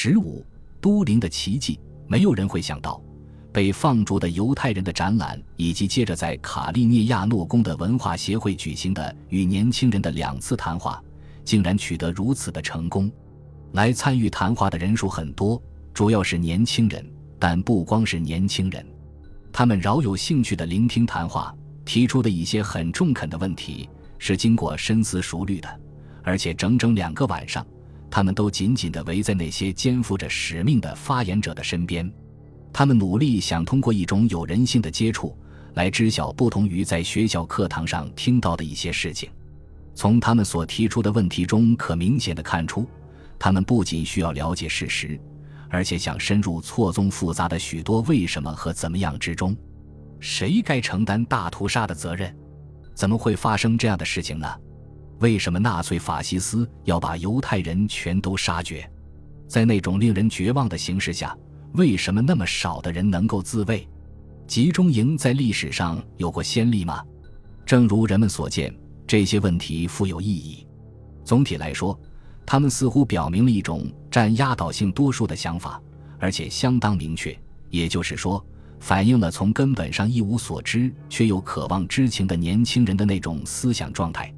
十五都灵的奇迹，没有人会想到，被放逐的犹太人的展览，以及接着在卡利涅亚诺宫的文化协会举行的与年轻人的两次谈话，竟然取得如此的成功。来参与谈话的人数很多，主要是年轻人，但不光是年轻人，他们饶有兴趣地聆听谈话，提出的一些很中肯的问题是经过深思熟虑的，而且整整两个晚上，他们都紧紧地围在那些肩负着使命的发言者的身边，他们努力想通过一种有人性的接触来知晓不同于在学校课堂上听到的一些事情。从他们所提出的问题中，可明显的看出。他们不仅需要了解事实，而且想深入错综复杂的许多为什么和怎么样之中。谁该承担大屠杀的责任？怎么会发生这样的事情呢？为什么纳粹法西斯要把犹太人全都杀绝？在那种令人绝望的形势下，为什么那么少的人能够自卫？集中营在历史上有过先例吗？正如人们所见，这些问题富有意义。总体来说。他们似乎表明了一种占压倒性多数的想法，而且相当明确。也就是说，反映了从根本上一无所知却又渴望知情的年轻人的那种思想状态。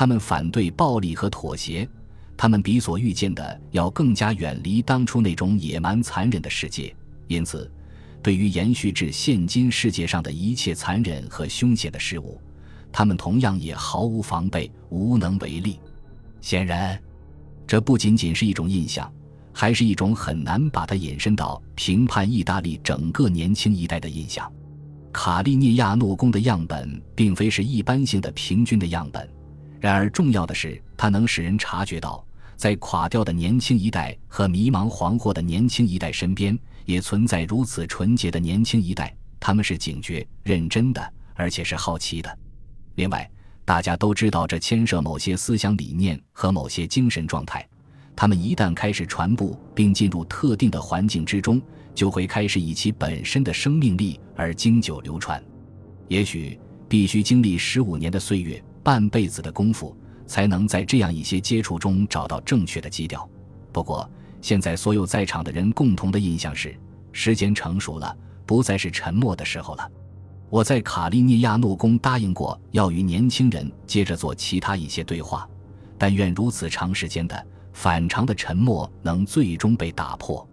他们反对暴力和妥协，他们比所预见的要更加远离当初那种野蛮残忍的世界。因此，对于延续至现今世界上的一切残忍和凶险的事物，他们同样也毫无防备，无能为力。显然。这不仅仅是一种印象，还是一种很难把它引申到评判意大利整个年轻一代的印象。卡利涅亚诺宫的样本并非是一般性的平均的样本，然而重要的是，它能使人察觉到，在垮掉的年轻一代和迷茫惶惑的年轻一代身边，也存在如此纯洁的年轻一代。他们是警觉、认真的，而且是好奇的。另外。大家都知道，这牵涉某些思想理念和某些精神状态。他们一旦开始传播并进入特定的环境之中，就会开始以其本身的生命力而经久流传。也许必须经历十五年的岁月、半辈子的功夫，才能在这样一些接触中找到正确的基调。不过，现在所有在场的人共同的印象是，时间成熟了，不再是沉默的时候了。我在卡利涅亚诺宫答应过要与年轻人接着做其他一些对话，但愿如此长时间的反常的沉默能最终被打破。